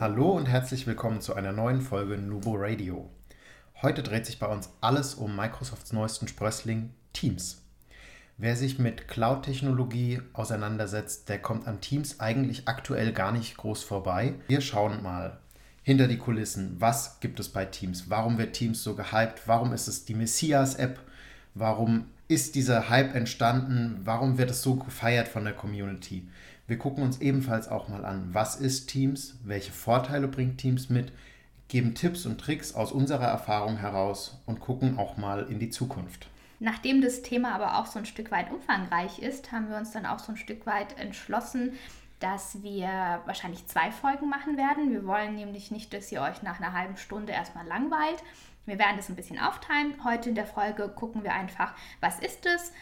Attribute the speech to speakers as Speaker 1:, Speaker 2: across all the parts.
Speaker 1: Hallo und herzlich willkommen zu einer neuen Folge Nuvo Radio. Heute dreht sich bei uns alles um Microsofts neuesten Sprössling Teams. Wer sich mit Cloud-Technologie auseinandersetzt, der kommt an Teams eigentlich aktuell gar nicht groß vorbei. Wir schauen mal, hinter die Kulissen. Was gibt es bei Teams? Warum wird Teams so gehypt? Warum ist es die Messias-App? Warum ist dieser Hype entstanden? Warum wird es so gefeiert von der Community? Wir gucken uns ebenfalls auch mal an, was ist Teams? Welche Vorteile bringt Teams mit? Geben Tipps und Tricks aus unserer Erfahrung heraus und gucken auch mal in die Zukunft.
Speaker 2: Nachdem das Thema aber auch so ein Stück weit umfangreich ist, haben wir uns dann auch so ein Stück weit entschlossen, dass wir wahrscheinlich zwei Folgen machen werden. Wir wollen nämlich nicht, dass ihr euch nach einer halben Stunde erstmal langweilt. Wir werden das ein bisschen aufteilen. Heute in der Folge gucken wir einfach, was ist es?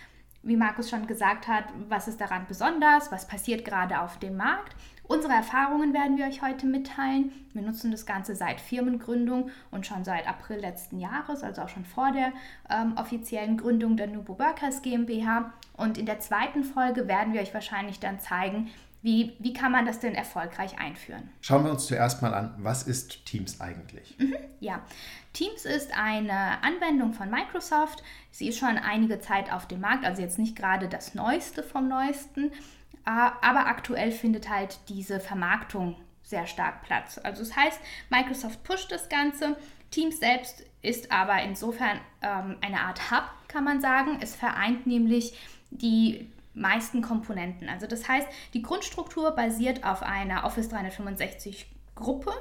Speaker 2: Wie Markus schon gesagt hat, was ist daran besonders? Was passiert gerade auf dem Markt? Unsere Erfahrungen werden wir euch heute mitteilen. Wir nutzen das Ganze seit Firmengründung und schon seit April letzten Jahres, also auch schon vor der ähm, offiziellen Gründung der Nubo Workers GmbH. Und in der zweiten Folge werden wir euch wahrscheinlich dann zeigen, wie, wie kann man das denn erfolgreich einführen?
Speaker 1: Schauen wir uns zuerst mal an, was ist Teams eigentlich?
Speaker 2: Mhm, ja, Teams ist eine Anwendung von Microsoft. Sie ist schon einige Zeit auf dem Markt, also jetzt nicht gerade das Neueste vom Neuesten, aber aktuell findet halt diese Vermarktung sehr stark Platz. Also das heißt, Microsoft pusht das Ganze. Teams selbst ist aber insofern ähm, eine Art Hub, kann man sagen. Es vereint nämlich die meisten Komponenten. Also das heißt, die Grundstruktur basiert auf einer Office 365 Gruppe.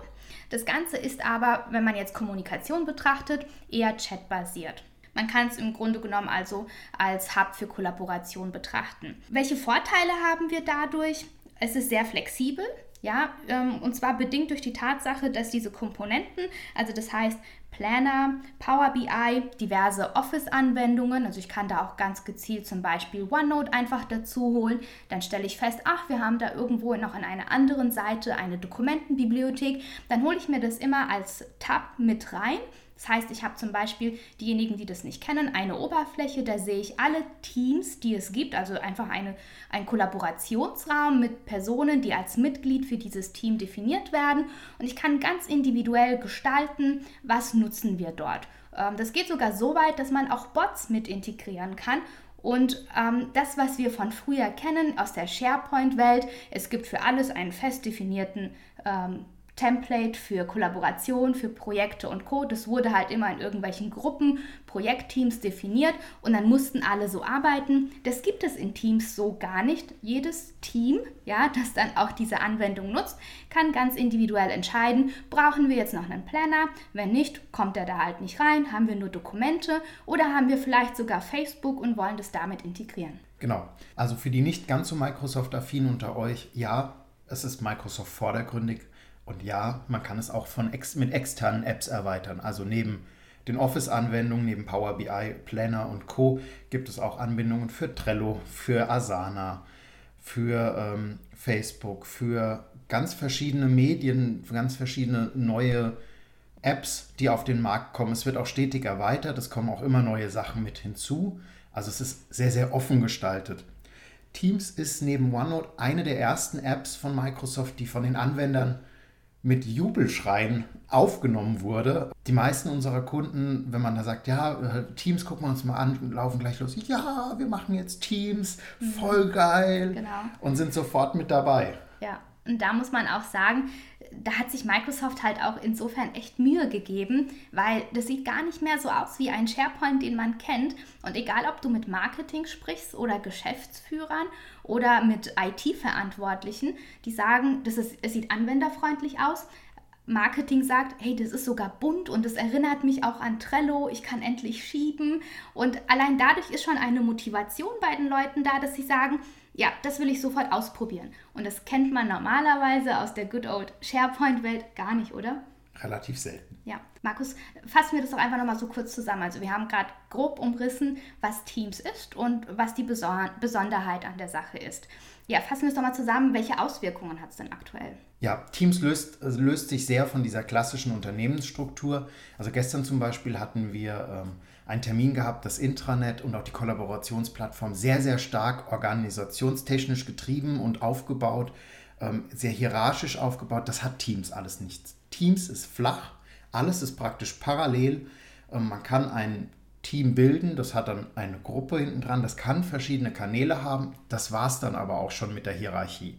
Speaker 2: Das Ganze ist aber, wenn man jetzt Kommunikation betrachtet, eher chatbasiert. Man kann es im Grunde genommen also als Hub für Kollaboration betrachten. Welche Vorteile haben wir dadurch? Es ist sehr flexibel. Ja, ähm, und zwar bedingt durch die Tatsache, dass diese Komponenten, also das heißt Planner, Power BI, diverse Office-Anwendungen. Also ich kann da auch ganz gezielt zum Beispiel OneNote einfach dazu holen. Dann stelle ich fest, ach, wir haben da irgendwo noch an einer anderen Seite eine Dokumentenbibliothek. Dann hole ich mir das immer als Tab mit rein das heißt, ich habe zum Beispiel diejenigen, die das nicht kennen, eine Oberfläche, da sehe ich alle Teams, die es gibt, also einfach eine, ein Kollaborationsraum mit Personen, die als Mitglied für dieses Team definiert werden. Und ich kann ganz individuell gestalten, was nutzen wir dort. Ähm, das geht sogar so weit, dass man auch Bots mit integrieren kann und ähm, das, was wir von früher kennen aus der SharePoint-Welt, es gibt für alles einen fest definierten ähm, Template für Kollaboration, für Projekte und Co. Das wurde halt immer in irgendwelchen Gruppen, Projektteams definiert und dann mussten alle so arbeiten. Das gibt es in Teams so gar nicht. Jedes Team, ja, das dann auch diese Anwendung nutzt, kann ganz individuell entscheiden, brauchen wir jetzt noch einen Planner? Wenn nicht, kommt er da halt nicht rein, haben wir nur Dokumente oder haben wir vielleicht sogar Facebook und wollen das damit integrieren.
Speaker 1: Genau. Also für die nicht ganz so Microsoft-affinen unter euch, ja, es ist Microsoft vordergründig und ja, man kann es auch von ex mit externen Apps erweitern. Also neben den Office-Anwendungen, neben Power BI, Planner und Co. gibt es auch Anbindungen für Trello, für Asana, für ähm, Facebook, für ganz verschiedene Medien, ganz verschiedene neue Apps, die auf den Markt kommen. Es wird auch stetig erweitert, es kommen auch immer neue Sachen mit hinzu. Also es ist sehr, sehr offen gestaltet. Teams ist neben OneNote eine der ersten Apps von Microsoft, die von den Anwendern mit Jubelschreien aufgenommen wurde. Die meisten unserer Kunden, wenn man da sagt, ja, Teams gucken wir uns mal an, laufen gleich los, ja, wir machen jetzt Teams, voll geil genau. und sind sofort mit dabei.
Speaker 2: Ja, und da muss man auch sagen, da hat sich Microsoft halt auch insofern echt Mühe gegeben, weil das sieht gar nicht mehr so aus wie ein SharePoint, den man kennt. Und egal, ob du mit Marketing sprichst oder Geschäftsführern oder mit IT-Verantwortlichen, die sagen, das ist, es sieht anwenderfreundlich aus. Marketing sagt, hey, das ist sogar bunt und es erinnert mich auch an Trello, ich kann endlich schieben. Und allein dadurch ist schon eine Motivation bei den Leuten da, dass sie sagen, ja, das will ich sofort ausprobieren. Und das kennt man normalerweise aus der Good Old SharePoint-Welt gar nicht, oder?
Speaker 1: relativ selten.
Speaker 2: Ja, Markus, fassen wir das doch einfach nochmal so kurz zusammen. Also wir haben gerade grob umrissen, was Teams ist und was die Besonderheit an der Sache ist. Ja, fassen wir es doch mal zusammen. Welche Auswirkungen hat es denn aktuell?
Speaker 1: Ja, Teams löst, also löst sich sehr von dieser klassischen Unternehmensstruktur. Also gestern zum Beispiel hatten wir ähm, einen Termin gehabt, das Intranet und auch die Kollaborationsplattform sehr, sehr stark organisationstechnisch getrieben und aufgebaut, ähm, sehr hierarchisch aufgebaut. Das hat Teams alles nichts. Teams ist flach, alles ist praktisch parallel. Ähm, man kann ein Team bilden, das hat dann eine Gruppe hinten dran, das kann verschiedene Kanäle haben, das war es dann aber auch schon mit der Hierarchie.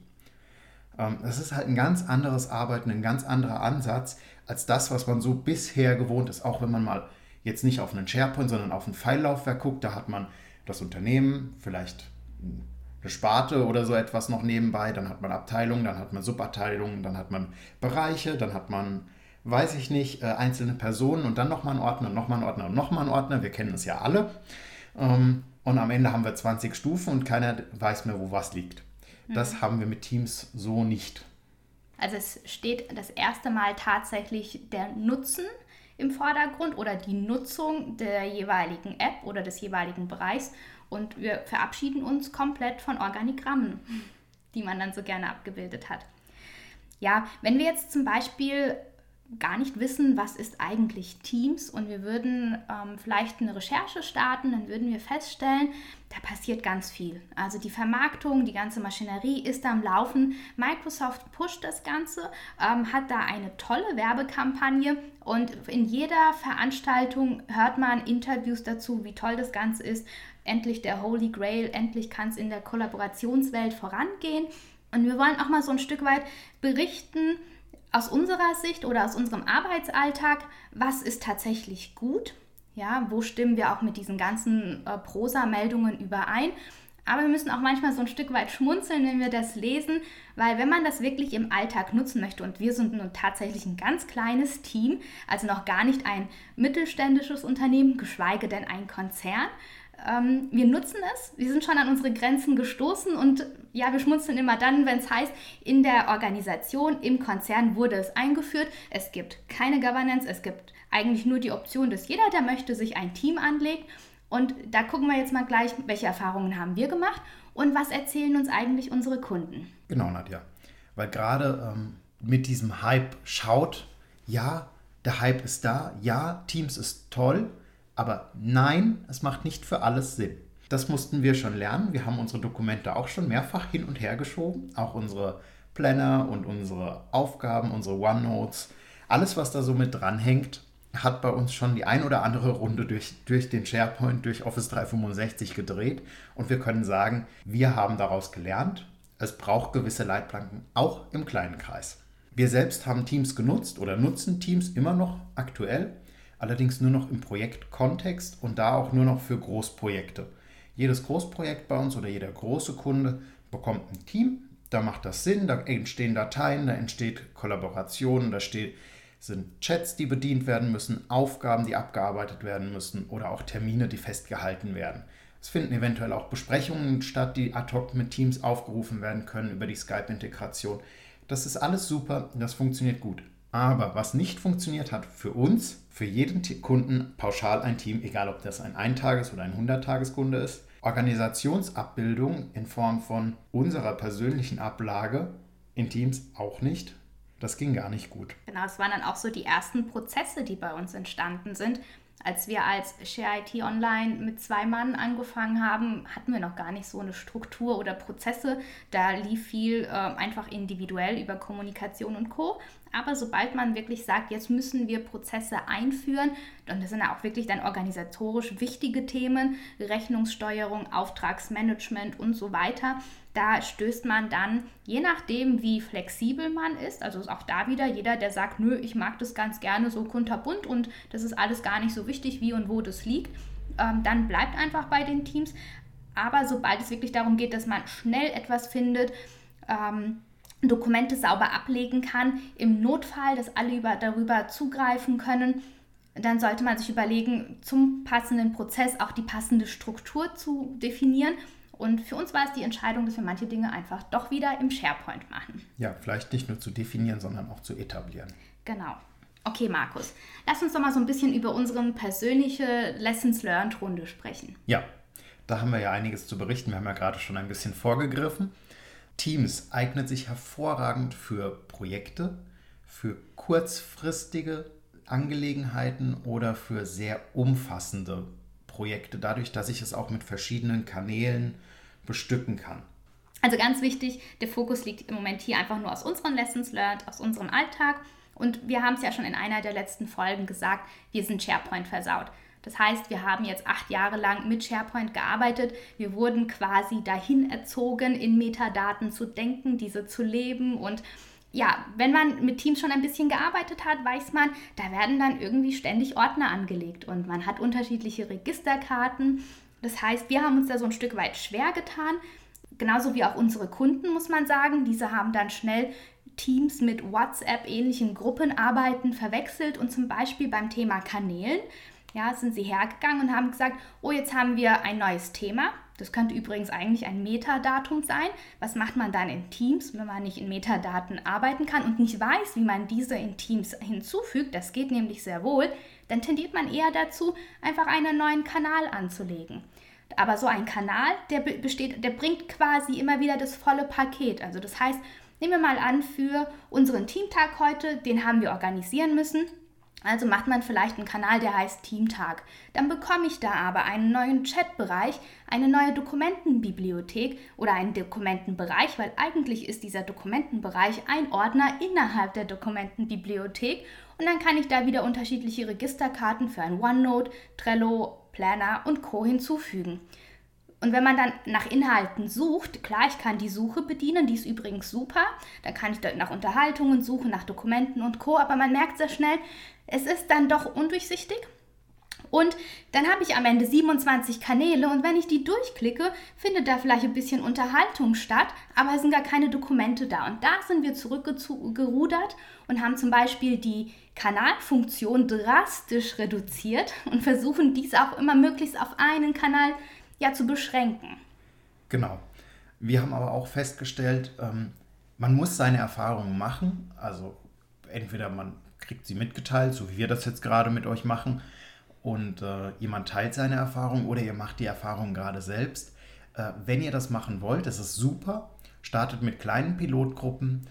Speaker 1: Ähm, das ist halt ein ganz anderes Arbeiten, ein ganz anderer Ansatz als das, was man so bisher gewohnt ist, auch wenn man mal jetzt nicht auf einen SharePoint, sondern auf ein Pfeillaufwerk guckt, da hat man das Unternehmen, vielleicht eine Sparte oder so etwas noch nebenbei, dann hat man Abteilungen, dann hat man Subabteilungen, dann hat man Bereiche, dann hat man weiß ich nicht, äh, einzelne Personen und dann nochmal einen Ordner, nochmal einen Ordner und nochmal einen Ordner. Wir kennen es ja alle. Ähm, und am Ende haben wir 20 Stufen und keiner weiß mehr, wo was liegt. Das mhm. haben wir mit Teams so nicht.
Speaker 2: Also es steht das erste Mal tatsächlich der Nutzen im Vordergrund oder die Nutzung der jeweiligen App oder des jeweiligen Bereichs und wir verabschieden uns komplett von Organigrammen, die man dann so gerne abgebildet hat. Ja, wenn wir jetzt zum Beispiel gar nicht wissen, was ist eigentlich Teams und wir würden ähm, vielleicht eine Recherche starten, dann würden wir feststellen, da passiert ganz viel. Also die Vermarktung, die ganze Maschinerie ist am Laufen. Microsoft pusht das Ganze, ähm, hat da eine tolle Werbekampagne und in jeder Veranstaltung hört man Interviews dazu, wie toll das Ganze ist. Endlich der Holy Grail, endlich kann es in der Kollaborationswelt vorangehen. Und wir wollen auch mal so ein Stück weit berichten, aus unserer Sicht oder aus unserem Arbeitsalltag, was ist tatsächlich gut? Ja, wo stimmen wir auch mit diesen ganzen äh, Prosa-Meldungen überein? Aber wir müssen auch manchmal so ein Stück weit schmunzeln, wenn wir das lesen, weil wenn man das wirklich im Alltag nutzen möchte, und wir sind nun tatsächlich ein ganz kleines Team, also noch gar nicht ein mittelständisches Unternehmen, geschweige denn ein Konzern, ähm, wir nutzen es, wir sind schon an unsere Grenzen gestoßen und ja, wir schmunzeln immer dann, wenn es heißt, in der Organisation, im Konzern wurde es eingeführt. Es gibt keine Governance, es gibt eigentlich nur die Option, dass jeder, der möchte, sich ein Team anlegt. Und da gucken wir jetzt mal gleich, welche Erfahrungen haben wir gemacht und was erzählen uns eigentlich unsere Kunden.
Speaker 1: Genau, Nadja. Weil gerade ähm, mit diesem Hype schaut, ja, der Hype ist da, ja, Teams ist toll, aber nein, es macht nicht für alles Sinn. Das mussten wir schon lernen. Wir haben unsere Dokumente auch schon mehrfach hin und her geschoben. Auch unsere Planner und unsere Aufgaben, unsere OneNotes. Alles, was da so mit dranhängt, hat bei uns schon die ein oder andere Runde durch, durch den SharePoint, durch Office 365 gedreht. Und wir können sagen, wir haben daraus gelernt. Es braucht gewisse Leitplanken, auch im kleinen Kreis. Wir selbst haben Teams genutzt oder nutzen Teams immer noch aktuell allerdings nur noch im Projektkontext und da auch nur noch für Großprojekte. Jedes Großprojekt bei uns oder jeder große Kunde bekommt ein Team, da macht das Sinn, da entstehen Dateien, da entsteht Kollaboration, da steht, sind Chats, die bedient werden müssen, Aufgaben, die abgearbeitet werden müssen oder auch Termine, die festgehalten werden. Es finden eventuell auch Besprechungen statt, die ad hoc mit Teams aufgerufen werden können über die Skype-Integration. Das ist alles super, das funktioniert gut. Aber was nicht funktioniert hat für uns, für jeden Kunden pauschal ein Team, egal ob das ein Eintages- oder ein 100-Tages-Kunde ist, Organisationsabbildung in Form von unserer persönlichen Ablage in Teams auch nicht. Das ging gar nicht gut.
Speaker 2: Genau, es waren dann auch so die ersten Prozesse, die bei uns entstanden sind. Als wir als Share IT Online mit zwei Mann angefangen haben, hatten wir noch gar nicht so eine Struktur oder Prozesse. Da lief viel äh, einfach individuell über Kommunikation und Co. Aber sobald man wirklich sagt, jetzt müssen wir Prozesse einführen, und das sind ja auch wirklich dann organisatorisch wichtige Themen, Rechnungssteuerung, Auftragsmanagement und so weiter, da stößt man dann, je nachdem, wie flexibel man ist, also auch da wieder jeder, der sagt, nö, ich mag das ganz gerne so kunterbunt und das ist alles gar nicht so wichtig, wie und wo das liegt, ähm, dann bleibt einfach bei den Teams. Aber sobald es wirklich darum geht, dass man schnell etwas findet, ähm, Dokumente sauber ablegen kann, im Notfall, dass alle über, darüber zugreifen können, dann sollte man sich überlegen, zum passenden Prozess auch die passende Struktur zu definieren. Und für uns war es die Entscheidung, dass wir manche Dinge einfach doch wieder im SharePoint machen.
Speaker 1: Ja, vielleicht nicht nur zu definieren, sondern auch zu etablieren.
Speaker 2: Genau. Okay, Markus, lass uns doch mal so ein bisschen über unsere persönliche Lessons Learned Runde sprechen.
Speaker 1: Ja, da haben wir ja einiges zu berichten. Wir haben ja gerade schon ein bisschen vorgegriffen. Teams eignet sich hervorragend für Projekte, für kurzfristige Angelegenheiten oder für sehr umfassende Projekte, dadurch, dass ich es auch mit verschiedenen Kanälen bestücken kann.
Speaker 2: Also ganz wichtig, der Fokus liegt im Moment hier einfach nur aus unseren Lessons learned, aus unserem Alltag. Und wir haben es ja schon in einer der letzten Folgen gesagt, wir sind SharePoint versaut. Das heißt, wir haben jetzt acht Jahre lang mit SharePoint gearbeitet. Wir wurden quasi dahin erzogen, in Metadaten zu denken, diese zu leben. Und ja, wenn man mit Teams schon ein bisschen gearbeitet hat, weiß man, da werden dann irgendwie ständig Ordner angelegt und man hat unterschiedliche Registerkarten. Das heißt, wir haben uns da so ein Stück weit schwer getan. Genauso wie auch unsere Kunden, muss man sagen. Diese haben dann schnell Teams mit WhatsApp-ähnlichen Gruppenarbeiten verwechselt und zum Beispiel beim Thema Kanälen ja, sind sie hergegangen und haben gesagt, oh, jetzt haben wir ein neues Thema. Das könnte übrigens eigentlich ein Metadatum sein. Was macht man dann in Teams, wenn man nicht in Metadaten arbeiten kann und nicht weiß, wie man diese in Teams hinzufügt? Das geht nämlich sehr wohl. Dann tendiert man eher dazu, einfach einen neuen Kanal anzulegen. Aber so ein Kanal, der besteht, der bringt quasi immer wieder das volle Paket. Also das heißt, nehmen wir mal an, für unseren Teamtag heute, den haben wir organisieren müssen. Also macht man vielleicht einen Kanal, der heißt Teamtag. Dann bekomme ich da aber einen neuen Chatbereich, eine neue Dokumentenbibliothek oder einen Dokumentenbereich, weil eigentlich ist dieser Dokumentenbereich ein Ordner innerhalb der Dokumentenbibliothek und dann kann ich da wieder unterschiedliche Registerkarten für ein OneNote, Trello, Planner und Co hinzufügen. Und wenn man dann nach Inhalten sucht, klar, ich kann die Suche bedienen, die ist übrigens super. Da kann ich nach Unterhaltungen suchen, nach Dokumenten und Co. Aber man merkt sehr schnell, es ist dann doch undurchsichtig. Und dann habe ich am Ende 27 Kanäle und wenn ich die durchklicke, findet da vielleicht ein bisschen Unterhaltung statt, aber es sind gar keine Dokumente da. Und da sind wir zurückgerudert und haben zum Beispiel die Kanalfunktion drastisch reduziert und versuchen dies auch immer möglichst auf einen Kanal ja zu beschränken.
Speaker 1: Genau. Wir haben aber auch festgestellt, ähm, man muss seine Erfahrungen machen. Also entweder man kriegt sie mitgeteilt, so wie wir das jetzt gerade mit euch machen, und äh, jemand teilt seine Erfahrung oder ihr macht die Erfahrung gerade selbst. Äh, wenn ihr das machen wollt, das ist super. Startet mit kleinen Pilotgruppen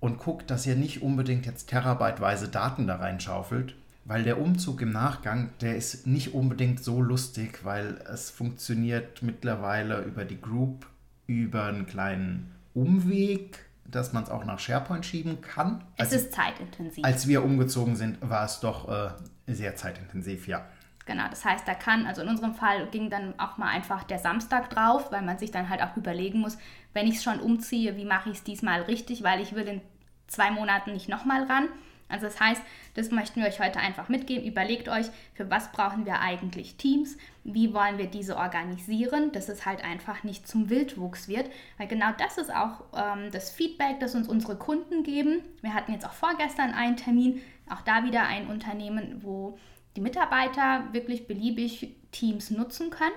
Speaker 1: und guckt, dass ihr nicht unbedingt jetzt terabyteweise Daten da reinschaufelt, weil der Umzug im Nachgang, der ist nicht unbedingt so lustig, weil es funktioniert mittlerweile über die Group, über einen kleinen Umweg, dass man es auch nach SharePoint schieben kann.
Speaker 2: Es als, ist zeitintensiv.
Speaker 1: Als wir umgezogen sind, war es doch äh, sehr zeitintensiv, ja.
Speaker 2: Genau, das heißt, da kann, also in unserem Fall ging dann auch mal einfach der Samstag drauf, weil man sich dann halt auch überlegen muss, wenn ich es schon umziehe, wie mache ich es diesmal richtig, weil ich will in zwei Monaten nicht nochmal ran. Also das heißt, das möchten wir euch heute einfach mitgeben. Überlegt euch, für was brauchen wir eigentlich Teams? Wie wollen wir diese organisieren, dass es halt einfach nicht zum Wildwuchs wird? Weil genau das ist auch ähm, das Feedback, das uns unsere Kunden geben. Wir hatten jetzt auch vorgestern einen Termin, auch da wieder ein Unternehmen, wo die Mitarbeiter wirklich beliebig Teams nutzen können.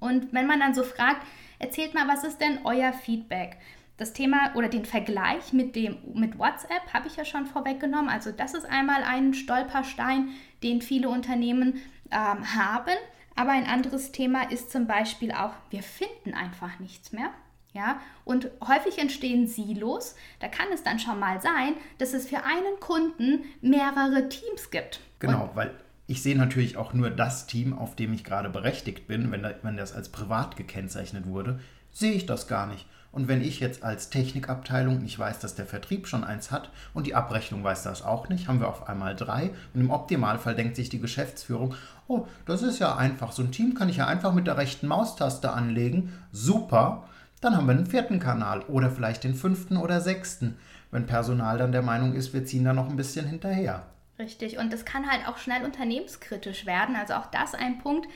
Speaker 2: Und wenn man dann so fragt, erzählt mal, was ist denn euer Feedback? Das Thema oder den Vergleich mit, dem, mit WhatsApp habe ich ja schon vorweggenommen. Also das ist einmal ein Stolperstein, den viele Unternehmen ähm, haben. Aber ein anderes Thema ist zum Beispiel auch, wir finden einfach nichts mehr. Ja, und häufig entstehen Silos. Da kann es dann schon mal sein, dass es für einen Kunden mehrere Teams gibt.
Speaker 1: Genau, und weil ich sehe natürlich auch nur das Team, auf dem ich gerade berechtigt bin. Wenn, da, wenn das als privat gekennzeichnet wurde, sehe ich das gar nicht. Und wenn ich jetzt als Technikabteilung nicht weiß, dass der Vertrieb schon eins hat und die Abrechnung weiß das auch nicht, haben wir auf einmal drei. Und im Optimalfall denkt sich die Geschäftsführung, oh, das ist ja einfach, so ein Team kann ich ja einfach mit der rechten Maustaste anlegen. Super. Dann haben wir einen vierten Kanal oder vielleicht den fünften oder sechsten, wenn Personal dann der Meinung ist, wir ziehen da noch ein bisschen hinterher.
Speaker 2: Richtig, und das kann halt auch schnell unternehmenskritisch werden. Also auch das ein Punkt,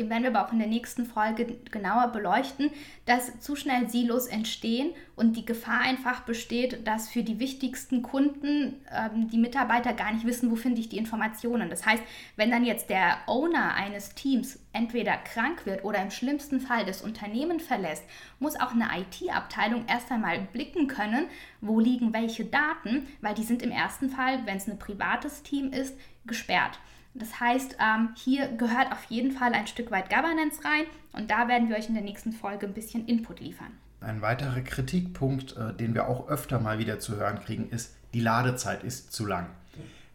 Speaker 2: den werden wir aber auch in der nächsten Folge genauer beleuchten, dass zu schnell Silos entstehen und die Gefahr einfach besteht, dass für die wichtigsten Kunden ähm, die Mitarbeiter gar nicht wissen, wo finde ich die Informationen. Das heißt, wenn dann jetzt der Owner eines Teams entweder krank wird oder im schlimmsten Fall das Unternehmen verlässt, muss auch eine IT-Abteilung erst einmal blicken können, wo liegen welche Daten, weil die sind im ersten Fall, wenn es ein privates Team ist, gesperrt. Das heißt, ähm, hier gehört auf jeden Fall ein Stück weit Governance rein und da werden wir euch in der nächsten Folge ein bisschen Input liefern.
Speaker 1: Ein weiterer Kritikpunkt, äh, den wir auch öfter mal wieder zu hören kriegen, ist, die Ladezeit ist zu lang.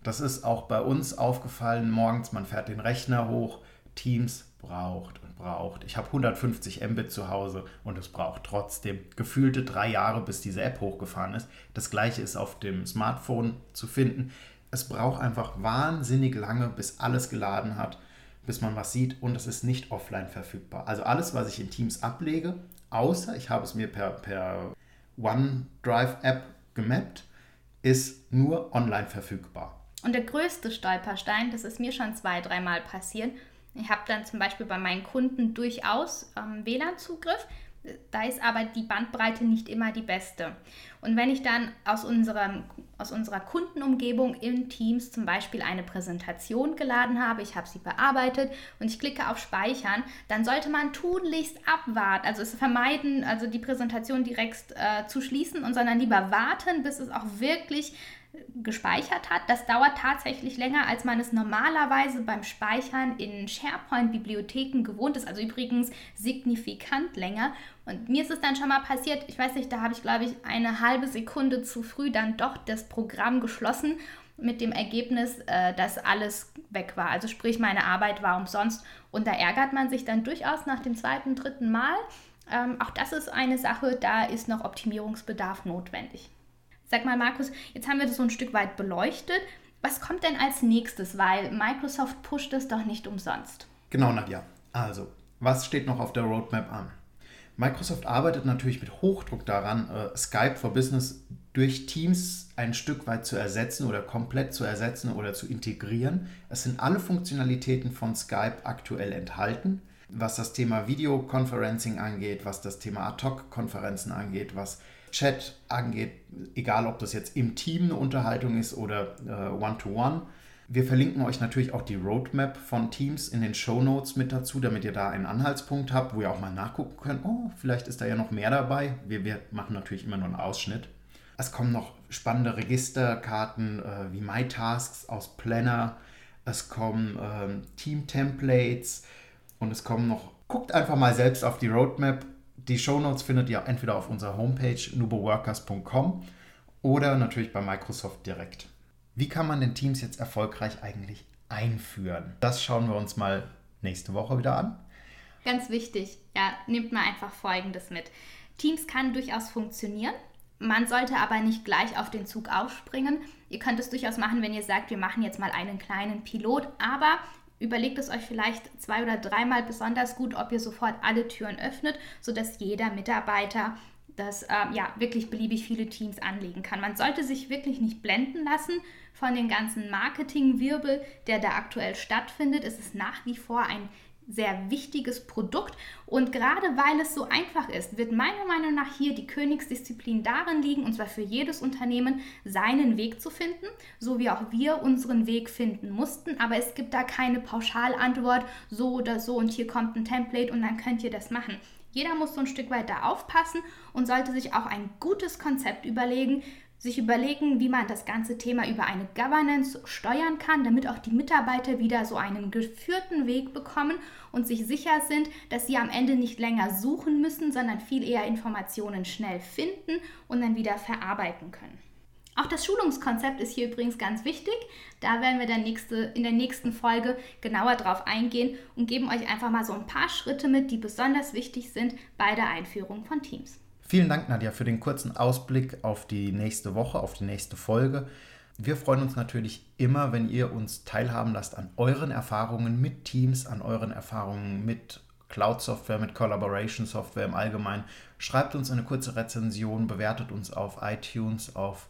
Speaker 1: Das ist auch bei uns aufgefallen. Morgens, man fährt den Rechner hoch, Teams braucht und braucht. Ich habe 150 Mbit zu Hause und es braucht trotzdem gefühlte drei Jahre, bis diese App hochgefahren ist. Das gleiche ist auf dem Smartphone zu finden es braucht einfach wahnsinnig lange, bis alles geladen hat, bis man was sieht und es ist nicht offline verfügbar. Also alles, was ich in Teams ablege, außer ich habe es mir per, per OneDrive-App gemappt, ist nur online verfügbar.
Speaker 2: Und der größte Stolperstein, das ist mir schon zwei, dreimal passiert. Ich habe dann zum Beispiel bei meinen Kunden durchaus ähm, WLAN-Zugriff, da ist aber die Bandbreite nicht immer die beste. Und wenn ich dann aus, unserem, aus unserer Kundenumgebung in Teams zum Beispiel eine Präsentation geladen habe, ich habe sie bearbeitet und ich klicke auf Speichern, dann sollte man tunlichst abwarten, also es vermeiden, also die Präsentation direkt äh, zu schließen und sondern lieber warten, bis es auch wirklich gespeichert hat. Das dauert tatsächlich länger, als man es normalerweise beim Speichern in SharePoint-Bibliotheken gewohnt ist. Also übrigens signifikant länger. Und mir ist es dann schon mal passiert, ich weiß nicht, da habe ich, glaube ich, eine halbe Sekunde zu früh dann doch das Programm geschlossen mit dem Ergebnis, äh, dass alles weg war. Also sprich, meine Arbeit war umsonst. Und da ärgert man sich dann durchaus nach dem zweiten, dritten Mal. Ähm, auch das ist eine Sache, da ist noch Optimierungsbedarf notwendig. Sag mal, Markus, jetzt haben wir das so ein Stück weit beleuchtet. Was kommt denn als nächstes? Weil Microsoft pusht es doch nicht umsonst.
Speaker 1: Genau, Nadja. Also, was steht noch auf der Roadmap an? Microsoft arbeitet natürlich mit Hochdruck daran, äh, Skype for Business durch Teams ein Stück weit zu ersetzen oder komplett zu ersetzen oder zu integrieren. Es sind alle Funktionalitäten von Skype aktuell enthalten, was das Thema Videoconferencing angeht, was das Thema Ad-Hoc-Konferenzen angeht, was Chat angeht, egal ob das jetzt im Team eine Unterhaltung ist oder äh, One-to-One. -one. Wir verlinken euch natürlich auch die Roadmap von Teams in den Show Notes mit dazu, damit ihr da einen Anhaltspunkt habt, wo ihr auch mal nachgucken könnt. Oh, vielleicht ist da ja noch mehr dabei. Wir, wir machen natürlich immer nur einen Ausschnitt. Es kommen noch spannende Registerkarten äh, wie MyTasks aus Planner. Es kommen ähm, Team-Templates und es kommen noch. Guckt einfach mal selbst auf die Roadmap die Shownotes findet ihr entweder auf unserer Homepage nuboworkers.com oder natürlich bei Microsoft direkt. Wie kann man den Teams jetzt erfolgreich eigentlich einführen? Das schauen wir uns mal nächste Woche wieder an.
Speaker 2: Ganz wichtig, ja, nehmt mal einfach Folgendes mit. Teams kann durchaus funktionieren. Man sollte aber nicht gleich auf den Zug aufspringen. Ihr könnt es durchaus machen, wenn ihr sagt, wir machen jetzt mal einen kleinen Pilot, aber Überlegt es euch vielleicht zwei oder dreimal besonders gut, ob ihr sofort alle Türen öffnet, sodass jeder Mitarbeiter das äh, ja wirklich beliebig viele Teams anlegen kann. Man sollte sich wirklich nicht blenden lassen von dem ganzen Marketingwirbel, der da aktuell stattfindet. Es ist nach wie vor ein sehr wichtiges Produkt. Und gerade weil es so einfach ist, wird meiner Meinung nach hier die Königsdisziplin darin liegen, und zwar für jedes Unternehmen seinen Weg zu finden, so wie auch wir unseren Weg finden mussten. Aber es gibt da keine Pauschalantwort, so oder so, und hier kommt ein Template und dann könnt ihr das machen. Jeder muss so ein Stück weit da aufpassen und sollte sich auch ein gutes Konzept überlegen, sich überlegen, wie man das ganze Thema über eine Governance steuern kann, damit auch die Mitarbeiter wieder so einen geführten Weg bekommen und sich sicher sind, dass sie am Ende nicht länger suchen müssen, sondern viel eher Informationen schnell finden und dann wieder verarbeiten können. Auch das Schulungskonzept ist hier übrigens ganz wichtig. Da werden wir dann nächste, in der nächsten Folge genauer drauf eingehen und geben euch einfach mal so ein paar Schritte mit, die besonders wichtig sind bei der Einführung von Teams.
Speaker 1: Vielen Dank, Nadja, für den kurzen Ausblick auf die nächste Woche, auf die nächste Folge. Wir freuen uns natürlich immer, wenn ihr uns teilhaben lasst an euren Erfahrungen mit Teams, an euren Erfahrungen mit Cloud-Software, mit Collaboration-Software im Allgemeinen. Schreibt uns eine kurze Rezension, bewertet uns auf iTunes, auf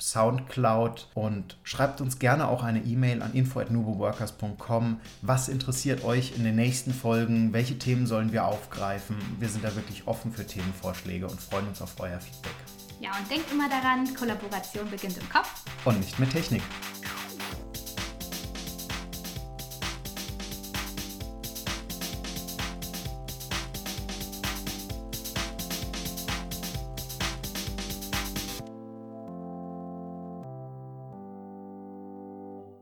Speaker 1: Soundcloud und schreibt uns gerne auch eine E-Mail an info@nuboworkers.com. Was interessiert euch in den nächsten Folgen? Welche Themen sollen wir aufgreifen? Wir sind da wirklich offen für Themenvorschläge und freuen uns auf euer Feedback.
Speaker 2: Ja, und denkt immer daran, Kollaboration beginnt im Kopf
Speaker 1: und nicht mit Technik.